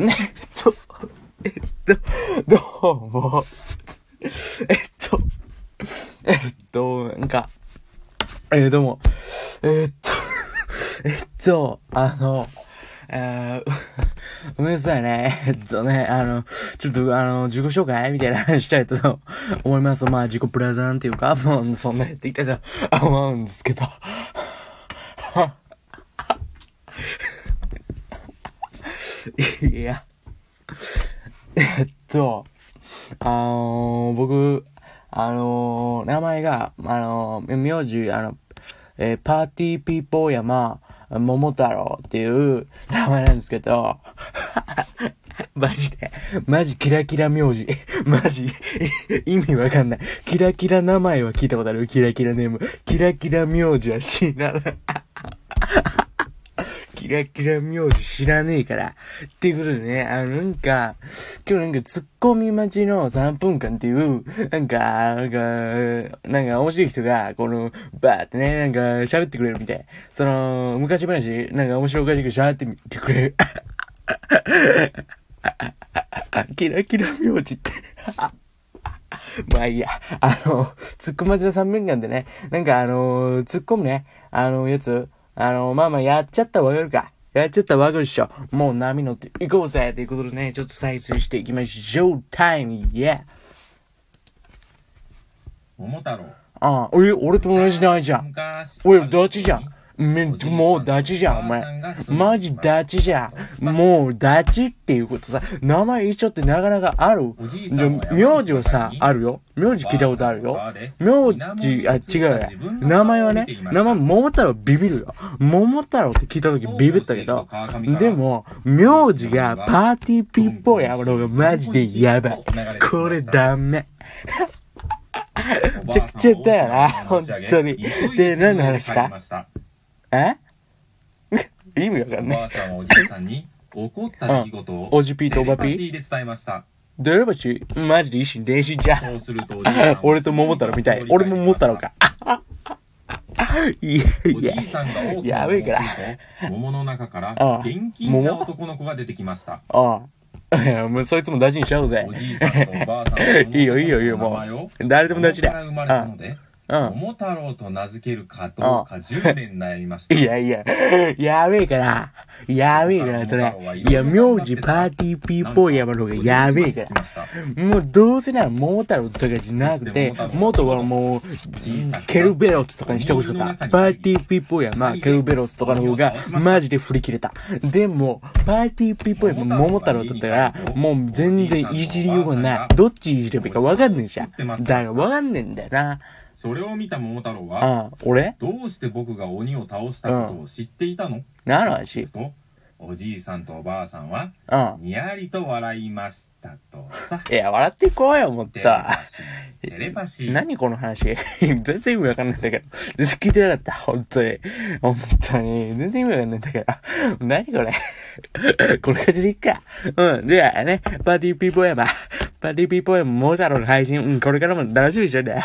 ねえっと、えっと、どうも。えっと、えっと、なんか、えー、どうも。えっと、えっと、あの、えー、ごめんなさいね。えっとね、あの、ちょっとあの、自己紹介みたいな話したいと思います。まあ、自己プレゼンっていうか、もう、そんなやっていたと思うんですけど。いや、えっと、あのー、僕、あのー、名前が、あのー、名字、あの、えー、パーティーピーポー山、桃太郎っていう名前なんですけど、マジで、マジキラキラ名字。マジ、意味わかんない。キラキラ名前は聞いたことあるキラキラネーム。キラキラ名字は知らない。キラキラ名字知らねえから。っていうことでね、あの、なんか、今日なんか突っ込み待ちの3分間っていう、なんか、なんか、なんか面白い人が、この、バーってね、なんか喋ってくれるみたい。その、昔話、なんか面白おかしく喋ってみてくれる。キラキラ名字って まあいいや。あの、突っ込まじの3分間でね、なんかあの、突っ込むね、あの、やつ、あの、まあまあ、やっちゃったらわかるか。やっちゃったらわかるっしょ。もう波乗っていこうぜということでね、ちょっと再生していきましょう。タイム、イェー桃太郎。ああ、え、俺と同じ名じゃん。俺、どっちじゃん。め、もうダチじゃん、お前。マジダチじゃん。もうダチっていうことさ、名前一緒ってなかなかあるじゃ、名字はさ、あるよ。名字聞いたことあるよ。名字、あ、違うや。名前はね、名前桃太郎ビビるよ。桃太郎って聞いた時ビビったけど、でも、名字がパーティーピーポーやろがマジでやばい。これダメ。めちゃくちゃだよな、本当に。で、何の話か？え？意味わかんない。おばあさんはおじいさんに怒った出来事を、おじピーとおばピー？ーで伝えました。ドレバシマジで一心伝心じゃん。そうするとおじいさんは俺と桃太郎みたい。俺も桃太郎か。いやおいやじいさんが大きなやべえから。桃の中からああ元気な男の子が出てきました。ああ。いや、もうそいつも大事にしちゃおうぜお。じいさんとおばあさんはいいよいいよいいよもう名前を誰でも大事だ桃から生まれたので、うん。桃太郎と名付けるかどうか10年悩みました。いやいや、やべえから。やべえから、それ。いや、名字パーティーピーポー山の方がやべえから。もうどうせなら桃太郎とかじゃなくて、元はもう、ケルベロスとかにしてほしかった。パーティーピーポーや、まあ、ケルベロスとかの方が、マジで振り切れた。でも、パーティーピーポーや、桃太郎だったら、もう全然いじりようがない。どっちいじればいいかわかんねえじゃん。だからわかんねえんだよな。それを見た桃太郎は、ああ、俺？どうして僕が鬼を倒したことを知っていたの？何の話と、おじいさんとおばあさんは、うん。にやりと笑いましたとさ。いや、笑っていこうよ、もっとテレ。パシー。テレパシー。何この話？全然意味わかんないんだけど。全然聞いてなかった。本当に。本当に。全然意味わかんないんだけど。何これ？これ感じでいっか。うん。ではね、パーティーピーポーヤマ。パーティーピーポーヤマ、モータロの配信。うん、これからも楽しみにしてね。